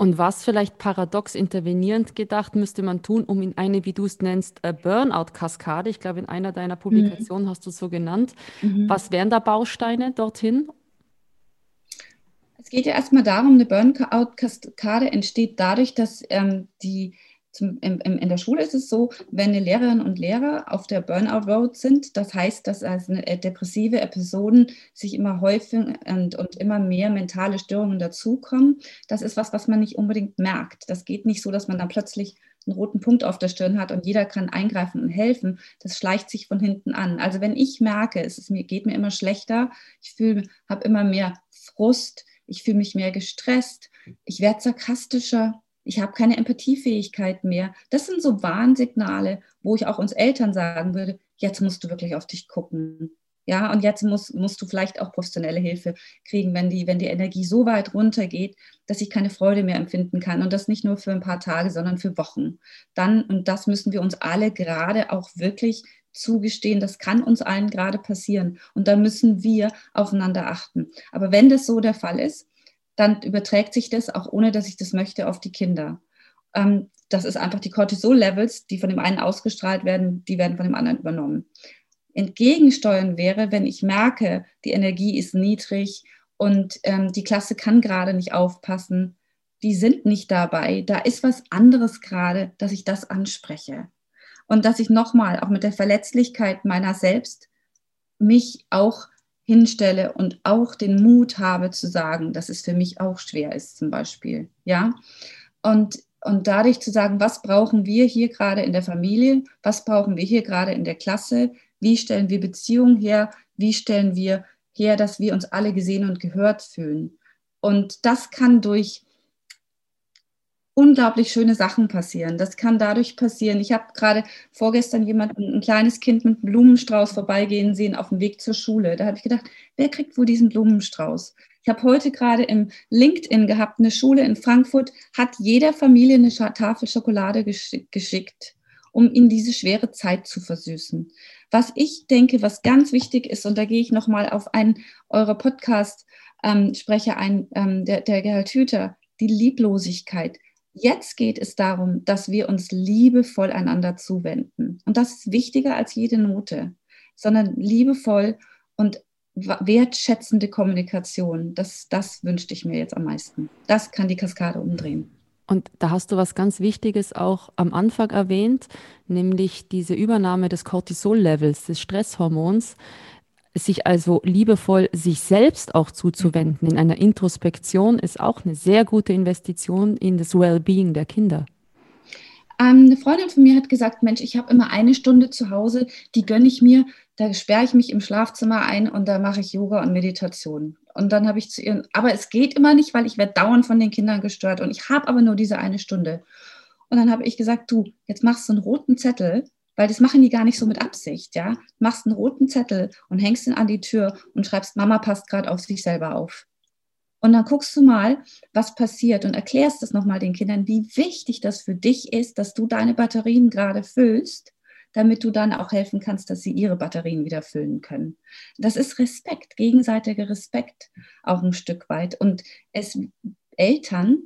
Und was vielleicht paradox intervenierend gedacht müsste man tun, um in eine, wie du es nennst, Burnout-Kaskade, ich glaube in einer deiner mhm. Publikationen mhm. hast du es so genannt, mhm. was wären da Bausteine dorthin? Es geht ja erstmal darum, eine Burnout-Kaskade entsteht dadurch, dass ähm, die zum, in, in, der Schule ist es so, wenn eine Lehrerinnen und Lehrer auf der Burnout Road sind, das heißt, dass also depressive Episoden sich immer häufiger und, und immer mehr mentale Störungen dazukommen. Das ist was, was man nicht unbedingt merkt. Das geht nicht so, dass man dann plötzlich einen roten Punkt auf der Stirn hat und jeder kann eingreifen und helfen. Das schleicht sich von hinten an. Also wenn ich merke, es mir, geht mir immer schlechter, ich habe immer mehr Frust, ich fühle mich mehr gestresst, ich werde sarkastischer, ich habe keine Empathiefähigkeit mehr. Das sind so Warnsignale, wo ich auch uns Eltern sagen würde, jetzt musst du wirklich auf dich gucken. Ja, und jetzt musst, musst du vielleicht auch professionelle Hilfe kriegen, wenn die, wenn die Energie so weit runtergeht, dass ich keine Freude mehr empfinden kann. Und das nicht nur für ein paar Tage, sondern für Wochen. Dann, und das müssen wir uns alle gerade auch wirklich zugestehen, das kann uns allen gerade passieren. Und da müssen wir aufeinander achten. Aber wenn das so der Fall ist, dann überträgt sich das, auch ohne dass ich das möchte, auf die Kinder. Ähm, das ist einfach die Cortisol-Levels, die von dem einen ausgestrahlt werden, die werden von dem anderen übernommen. Entgegensteuern wäre, wenn ich merke, die Energie ist niedrig und ähm, die Klasse kann gerade nicht aufpassen, die sind nicht dabei, da ist was anderes gerade, dass ich das anspreche. Und dass ich nochmal, auch mit der Verletzlichkeit meiner selbst, mich auch hinstelle und auch den Mut habe zu sagen, dass es für mich auch schwer ist, zum Beispiel. Ja. Und, und dadurch zu sagen, was brauchen wir hier gerade in der Familie, was brauchen wir hier gerade in der Klasse, wie stellen wir Beziehungen her, wie stellen wir her, dass wir uns alle gesehen und gehört fühlen. Und das kann durch unglaublich schöne Sachen passieren. Das kann dadurch passieren. Ich habe gerade vorgestern jemanden, ein kleines Kind mit Blumenstrauß vorbeigehen sehen auf dem Weg zur Schule. Da habe ich gedacht, wer kriegt wohl diesen Blumenstrauß? Ich habe heute gerade im LinkedIn gehabt, eine Schule in Frankfurt hat jeder Familie eine Tafel Schokolade geschickt, um ihnen diese schwere Zeit zu versüßen. Was ich denke, was ganz wichtig ist, und da gehe ich nochmal auf einen eurer Podcast-Sprecher ähm, ein, ähm, der, der Gerhard Hüther, die Lieblosigkeit Jetzt geht es darum, dass wir uns liebevoll einander zuwenden. Und das ist wichtiger als jede Note, sondern liebevoll und wertschätzende Kommunikation. Das, das wünschte ich mir jetzt am meisten. Das kann die Kaskade umdrehen. Und da hast du was ganz Wichtiges auch am Anfang erwähnt, nämlich diese Übernahme des Cortisol-Levels, des Stresshormons sich also liebevoll sich selbst auch zuzuwenden in einer Introspektion ist auch eine sehr gute Investition in das Wellbeing der Kinder. Ähm, eine Freundin von mir hat gesagt, Mensch, ich habe immer eine Stunde zu Hause, die gönne ich mir, da sperre ich mich im Schlafzimmer ein und da mache ich Yoga und Meditation. Und dann habe ich zu ihr, aber es geht immer nicht, weil ich werde dauernd von den Kindern gestört und ich habe aber nur diese eine Stunde. Und dann habe ich gesagt, du, jetzt machst du einen roten Zettel weil das machen die gar nicht so mit Absicht, ja. Machst einen roten Zettel und hängst ihn an die Tür und schreibst, Mama passt gerade auf sich selber auf. Und dann guckst du mal, was passiert und erklärst es nochmal den Kindern, wie wichtig das für dich ist, dass du deine Batterien gerade füllst, damit du dann auch helfen kannst, dass sie ihre Batterien wieder füllen können. Das ist Respekt, gegenseitiger Respekt auch ein Stück weit. Und es Eltern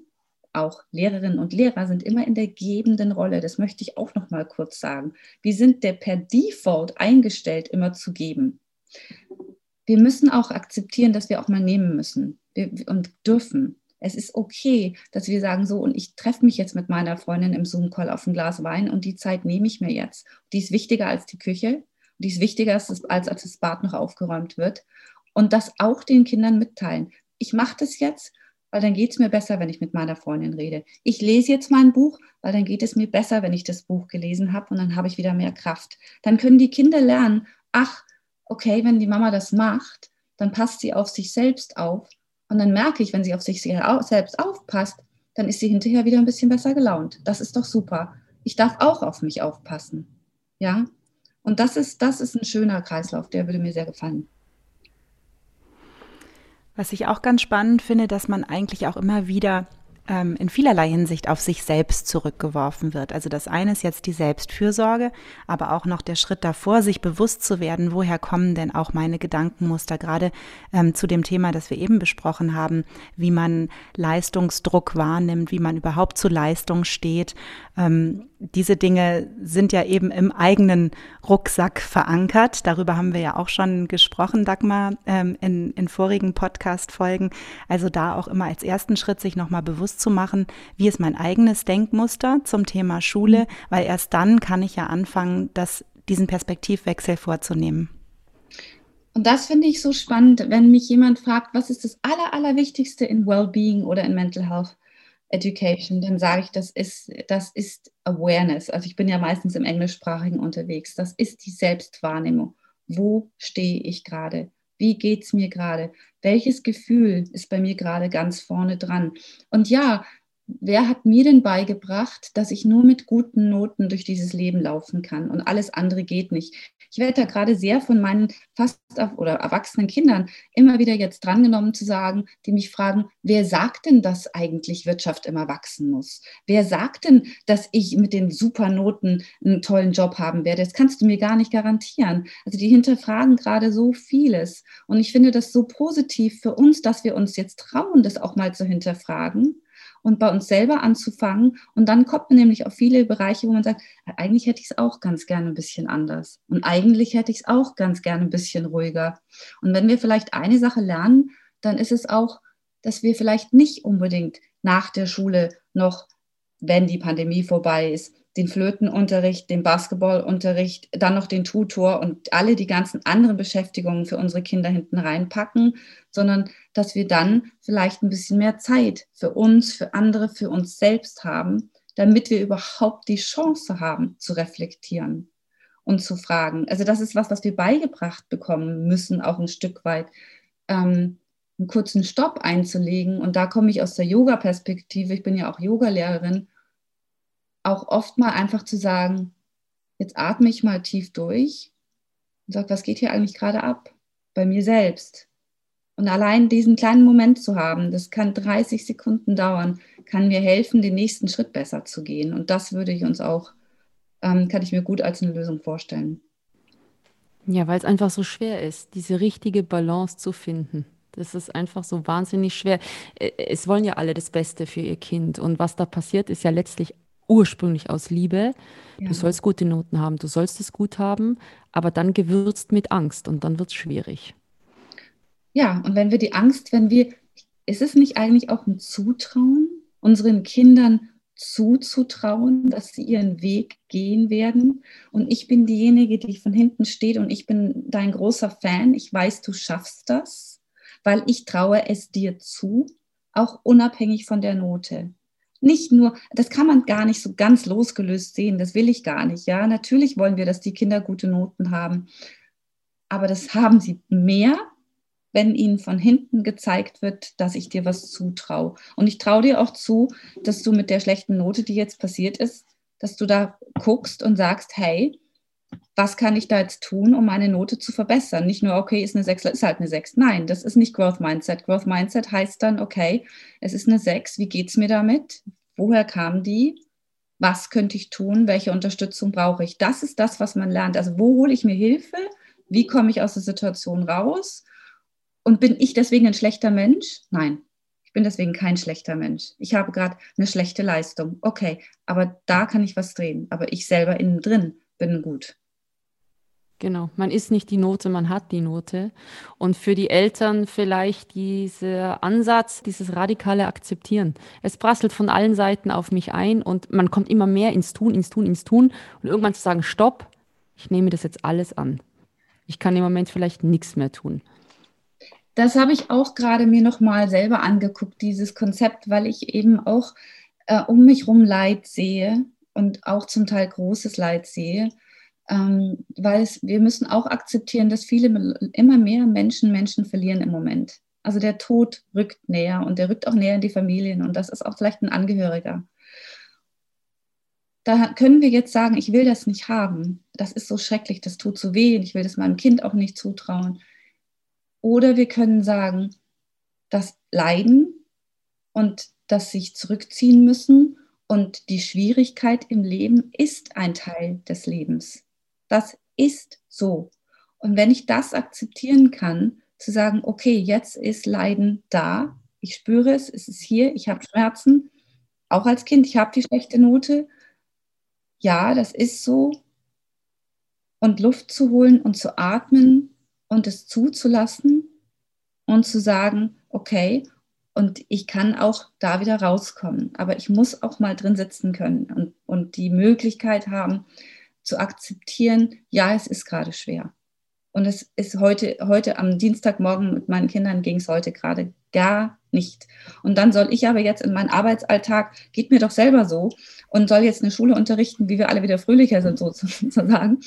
auch Lehrerinnen und Lehrer sind immer in der gebenden Rolle. Das möchte ich auch noch mal kurz sagen. Wir sind der per Default eingestellt, immer zu geben. Wir müssen auch akzeptieren, dass wir auch mal nehmen müssen und dürfen. Es ist okay, dass wir sagen so, und ich treffe mich jetzt mit meiner Freundin im Zoom-Call auf ein Glas Wein und die Zeit nehme ich mir jetzt. Die ist wichtiger als die Küche, die ist wichtiger als, das Bad noch aufgeräumt wird. Und das auch den Kindern mitteilen. Ich mache das jetzt weil dann geht es mir besser, wenn ich mit meiner Freundin rede. Ich lese jetzt mein Buch, weil dann geht es mir besser, wenn ich das Buch gelesen habe und dann habe ich wieder mehr Kraft. Dann können die Kinder lernen, ach, okay, wenn die Mama das macht, dann passt sie auf sich selbst auf Und dann merke ich, wenn sie auf sich selbst aufpasst, dann ist sie hinterher wieder ein bisschen besser gelaunt. Das ist doch super. Ich darf auch auf mich aufpassen. Ja? Und das ist, das ist ein schöner Kreislauf, der würde mir sehr gefallen. Was ich auch ganz spannend finde, dass man eigentlich auch immer wieder ähm, in vielerlei Hinsicht auf sich selbst zurückgeworfen wird. Also das eine ist jetzt die Selbstfürsorge, aber auch noch der Schritt davor, sich bewusst zu werden, woher kommen denn auch meine Gedankenmuster, gerade ähm, zu dem Thema, das wir eben besprochen haben, wie man Leistungsdruck wahrnimmt, wie man überhaupt zu Leistung steht. Ähm, diese Dinge sind ja eben im eigenen Rucksack verankert. Darüber haben wir ja auch schon gesprochen, Dagmar, ähm, in, in vorigen Podcast-Folgen. Also da auch immer als ersten Schritt sich nochmal bewusst zu machen, wie ist mein eigenes Denkmuster zum Thema Schule, mhm. weil erst dann kann ich ja anfangen, das, diesen Perspektivwechsel vorzunehmen. Und das finde ich so spannend, wenn mich jemand fragt, was ist das Aller, Allerwichtigste in Wellbeing oder in Mental Health? Education, dann sage ich, das ist, das ist Awareness. Also ich bin ja meistens im Englischsprachigen unterwegs. Das ist die Selbstwahrnehmung. Wo stehe ich gerade? Wie geht es mir gerade? Welches Gefühl ist bei mir gerade ganz vorne dran? Und ja, wer hat mir denn beigebracht, dass ich nur mit guten Noten durch dieses Leben laufen kann und alles andere geht nicht? Ich werde da gerade sehr von meinen fast oder erwachsenen Kindern immer wieder jetzt drangenommen zu sagen, die mich fragen, wer sagt denn, dass eigentlich Wirtschaft immer wachsen muss? Wer sagt denn, dass ich mit den Supernoten einen tollen Job haben werde? Das kannst du mir gar nicht garantieren. Also die hinterfragen gerade so vieles. Und ich finde das so positiv für uns, dass wir uns jetzt trauen, das auch mal zu hinterfragen und bei uns selber anzufangen. Und dann kommt man nämlich auf viele Bereiche, wo man sagt, eigentlich hätte ich es auch ganz gerne ein bisschen anders. Und eigentlich hätte ich es auch ganz gerne ein bisschen ruhiger. Und wenn wir vielleicht eine Sache lernen, dann ist es auch, dass wir vielleicht nicht unbedingt nach der Schule noch, wenn die Pandemie vorbei ist, den Flötenunterricht, den Basketballunterricht, dann noch den Tutor und alle die ganzen anderen Beschäftigungen für unsere Kinder hinten reinpacken, sondern dass wir dann vielleicht ein bisschen mehr Zeit für uns, für andere, für uns selbst haben, damit wir überhaupt die Chance haben zu reflektieren und zu fragen. Also das ist was, was wir beigebracht bekommen müssen, auch ein Stück weit. Ähm, einen kurzen Stopp einzulegen. Und da komme ich aus der Yoga-Perspektive. Ich bin ja auch Yogalehrerin auch oft mal einfach zu sagen, jetzt atme ich mal tief durch und sage, was geht hier eigentlich gerade ab bei mir selbst? Und allein diesen kleinen Moment zu haben, das kann 30 Sekunden dauern, kann mir helfen, den nächsten Schritt besser zu gehen. Und das würde ich uns auch, ähm, kann ich mir gut als eine Lösung vorstellen. Ja, weil es einfach so schwer ist, diese richtige Balance zu finden. Das ist einfach so wahnsinnig schwer. Äh, es wollen ja alle das Beste für ihr Kind. Und was da passiert, ist ja letztlich ursprünglich aus Liebe. Ja. Du sollst gute Noten haben, du sollst es gut haben, aber dann gewürzt mit Angst und dann wird es schwierig. Ja, und wenn wir die Angst, wenn wir, ist es nicht eigentlich auch ein Zutrauen, unseren Kindern zuzutrauen, dass sie ihren Weg gehen werden? Und ich bin diejenige, die von hinten steht und ich bin dein großer Fan. Ich weiß, du schaffst das, weil ich traue es dir zu, auch unabhängig von der Note nicht nur, das kann man gar nicht so ganz losgelöst sehen, das will ich gar nicht. Ja, natürlich wollen wir, dass die Kinder gute Noten haben, aber das haben sie mehr, wenn ihnen von hinten gezeigt wird, dass ich dir was zutraue. Und ich traue dir auch zu, dass du mit der schlechten Note, die jetzt passiert ist, dass du da guckst und sagst, hey, was kann ich da jetzt tun, um meine Note zu verbessern? Nicht nur, okay, ist eine 6, ist halt eine 6. Nein, das ist nicht Growth Mindset. Growth Mindset heißt dann, okay, es ist eine 6, wie geht es mir damit? Woher kam die? Was könnte ich tun? Welche Unterstützung brauche ich? Das ist das, was man lernt. Also wo hole ich mir Hilfe? Wie komme ich aus der Situation raus? Und bin ich deswegen ein schlechter Mensch? Nein, ich bin deswegen kein schlechter Mensch. Ich habe gerade eine schlechte Leistung. Okay, aber da kann ich was drehen. Aber ich selber innen drin bin gut. Genau, man ist nicht die Note, man hat die Note. Und für die Eltern vielleicht dieser Ansatz, dieses radikale Akzeptieren. Es prasselt von allen Seiten auf mich ein und man kommt immer mehr ins Tun, ins Tun, ins Tun und irgendwann zu sagen, stopp, ich nehme das jetzt alles an. Ich kann im Moment vielleicht nichts mehr tun. Das habe ich auch gerade mir nochmal selber angeguckt, dieses Konzept, weil ich eben auch äh, um mich herum Leid sehe und auch zum Teil großes Leid sehe ähm, weil es, wir müssen auch akzeptieren, dass viele immer mehr Menschen Menschen verlieren im Moment. Also der Tod rückt näher und der rückt auch näher in die Familien und das ist auch vielleicht ein Angehöriger. Da können wir jetzt sagen, ich will das nicht haben. Das ist so schrecklich, das tut so weh und ich will das meinem Kind auch nicht zutrauen. Oder wir können sagen, das Leiden und das sich zurückziehen müssen und die Schwierigkeit im Leben ist ein Teil des Lebens. Das ist so. Und wenn ich das akzeptieren kann, zu sagen, okay, jetzt ist Leiden da, ich spüre es, es ist hier, ich habe Schmerzen, auch als Kind, ich habe die schlechte Note. Ja, das ist so. Und Luft zu holen und zu atmen und es zuzulassen und zu sagen, okay, und ich kann auch da wieder rauskommen. Aber ich muss auch mal drin sitzen können und, und die Möglichkeit haben zu akzeptieren, ja, es ist gerade schwer. Und es ist heute, heute am Dienstagmorgen mit meinen Kindern ging es heute gerade gar nicht. Und dann soll ich aber jetzt in meinen Arbeitsalltag, geht mir doch selber so, und soll jetzt eine Schule unterrichten, wie wir alle wieder fröhlicher sind, sozusagen.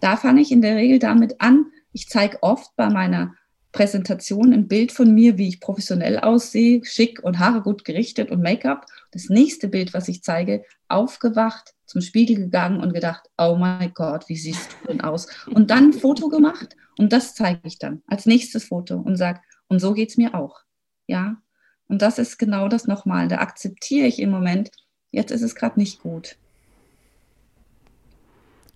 Da fange ich in der Regel damit an. Ich zeige oft bei meiner Präsentation ein Bild von mir, wie ich professionell aussehe, schick und Haare gut gerichtet und Make-up. Das nächste Bild, was ich zeige, aufgewacht, zum Spiegel gegangen und gedacht, oh mein Gott, wie siehst du denn aus? Und dann ein Foto gemacht und das zeige ich dann als nächstes Foto und sage, und so geht es mir auch. Ja, und das ist genau das nochmal. Da akzeptiere ich im Moment, jetzt ist es gerade nicht gut.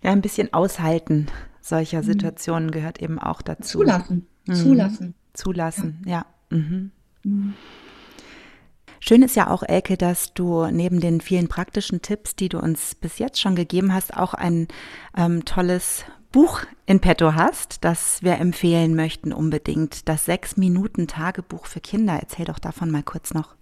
Ja, ein bisschen aushalten solcher mhm. Situationen gehört eben auch dazu. Zulassen. Mhm. Zulassen. Zulassen, ja. ja. Mhm. Mhm. Schön ist ja auch, Elke, dass du neben den vielen praktischen Tipps, die du uns bis jetzt schon gegeben hast, auch ein ähm, tolles Buch in petto hast, das wir empfehlen möchten unbedingt. Das Sechs-Minuten-Tagebuch für Kinder. Erzähl doch davon mal kurz noch.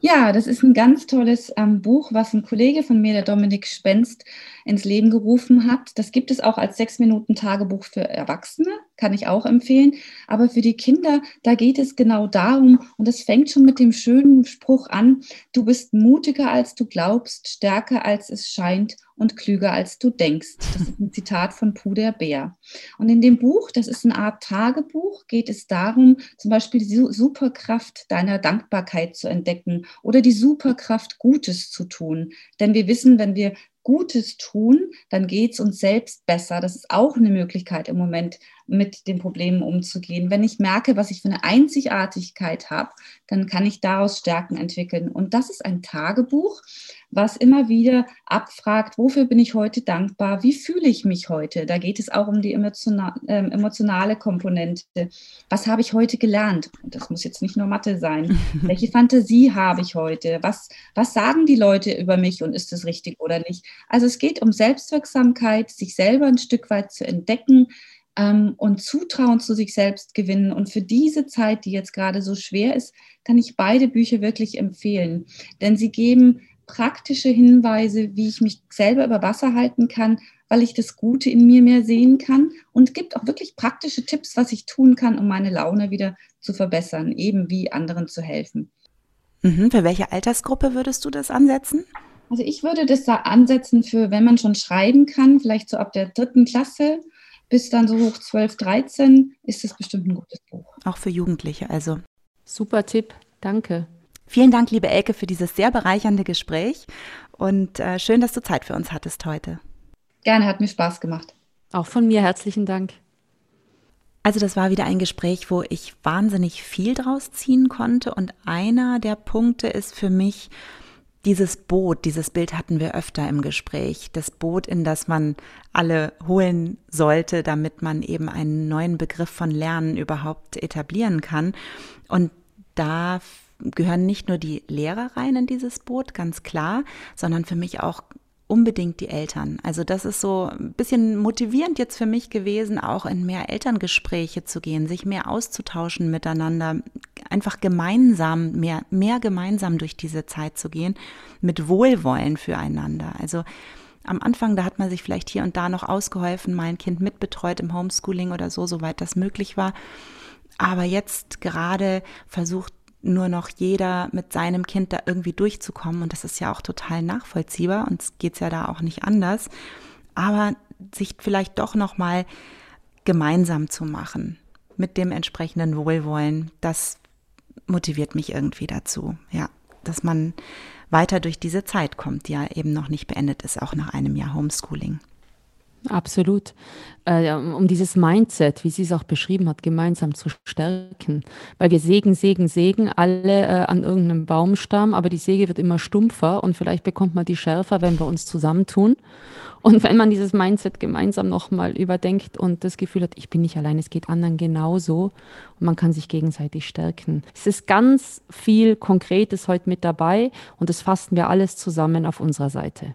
Ja, das ist ein ganz tolles ähm, Buch, was ein Kollege von mir, der Dominik Spenst, ins Leben gerufen hat. Das gibt es auch als sechs Minuten Tagebuch für Erwachsene, kann ich auch empfehlen. Aber für die Kinder, da geht es genau darum, und es fängt schon mit dem schönen Spruch an, du bist mutiger als du glaubst, stärker als es scheint und klüger als du denkst. Das ist ein Zitat von Puder Bär. Und in dem Buch, das ist eine Art Tagebuch, geht es darum, zum Beispiel die Superkraft deiner Dankbarkeit zu entdecken oder die Superkraft Gutes zu tun. Denn wir wissen, wenn wir Gutes tun, dann geht es uns selbst besser. Das ist auch eine Möglichkeit im Moment, mit den Problemen umzugehen. Wenn ich merke, was ich für eine Einzigartigkeit habe, dann kann ich daraus Stärken entwickeln. Und das ist ein Tagebuch, was immer wieder abfragt, wofür bin ich heute dankbar, wie fühle ich mich heute. Da geht es auch um die emotional, äh, emotionale Komponente. Was habe ich heute gelernt? Das muss jetzt nicht nur Mathe sein. Welche Fantasie habe ich heute? Was, was sagen die Leute über mich und ist es richtig oder nicht? Also es geht um Selbstwirksamkeit, sich selber ein Stück weit zu entdecken, ähm, und Zutrauen zu sich selbst gewinnen. Und für diese Zeit, die jetzt gerade so schwer ist, kann ich beide Bücher wirklich empfehlen. Denn sie geben praktische Hinweise, wie ich mich selber über Wasser halten kann, weil ich das Gute in mir mehr sehen kann und gibt auch wirklich praktische Tipps, was ich tun kann, um meine Laune wieder zu verbessern, eben wie anderen zu helfen. Mhm, für welche Altersgruppe würdest du das ansetzen? Also ich würde das da ansetzen für, wenn man schon schreiben kann, vielleicht so ab der dritten Klasse bis dann so hoch 12, 13 ist das bestimmt ein gutes Buch. Auch für Jugendliche also. Super Tipp, danke. Vielen Dank, liebe Elke, für dieses sehr bereichernde Gespräch und äh, schön, dass du Zeit für uns hattest heute. Gerne, hat mir Spaß gemacht. Auch von mir herzlichen Dank. Also das war wieder ein Gespräch, wo ich wahnsinnig viel draus ziehen konnte und einer der Punkte ist für mich, dieses Boot, dieses Bild hatten wir öfter im Gespräch, das Boot, in das man alle holen sollte, damit man eben einen neuen Begriff von Lernen überhaupt etablieren kann. Und da gehören nicht nur die Lehrer rein in dieses Boot, ganz klar, sondern für mich auch unbedingt die Eltern. Also das ist so ein bisschen motivierend jetzt für mich gewesen, auch in mehr Elterngespräche zu gehen, sich mehr auszutauschen miteinander, einfach gemeinsam, mehr, mehr gemeinsam durch diese Zeit zu gehen, mit Wohlwollen füreinander. Also am Anfang, da hat man sich vielleicht hier und da noch ausgeholfen, mein Kind mitbetreut im Homeschooling oder so, soweit das möglich war. Aber jetzt gerade versucht nur noch jeder mit seinem Kind da irgendwie durchzukommen. Und das ist ja auch total nachvollziehbar. Geht es ja da auch nicht anders. Aber sich vielleicht doch nochmal gemeinsam zu machen mit dem entsprechenden Wohlwollen, das motiviert mich irgendwie dazu, ja, dass man weiter durch diese Zeit kommt, die ja eben noch nicht beendet ist, auch nach einem Jahr Homeschooling. Absolut. Äh, um dieses Mindset, wie sie es auch beschrieben hat, gemeinsam zu stärken. Weil wir sägen, sägen, sägen alle äh, an irgendeinem Baumstamm, aber die Säge wird immer stumpfer und vielleicht bekommt man die schärfer, wenn wir uns zusammentun. Und wenn man dieses Mindset gemeinsam nochmal überdenkt und das Gefühl hat, ich bin nicht allein, es geht anderen genauso und man kann sich gegenseitig stärken. Es ist ganz viel Konkretes heute mit dabei und das fassen wir alles zusammen auf unserer Seite.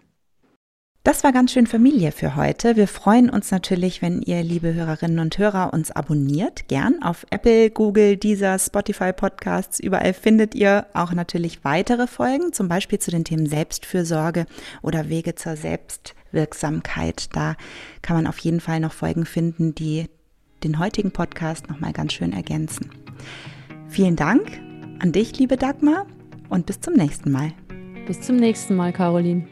Das war ganz schön Familie für heute. Wir freuen uns natürlich, wenn ihr, liebe Hörerinnen und Hörer, uns abonniert. Gern auf Apple, Google, Deezer, Spotify Podcasts. Überall findet ihr auch natürlich weitere Folgen, zum Beispiel zu den Themen Selbstfürsorge oder Wege zur Selbstwirksamkeit. Da kann man auf jeden Fall noch Folgen finden, die den heutigen Podcast nochmal ganz schön ergänzen. Vielen Dank an dich, liebe Dagmar, und bis zum nächsten Mal. Bis zum nächsten Mal, Caroline.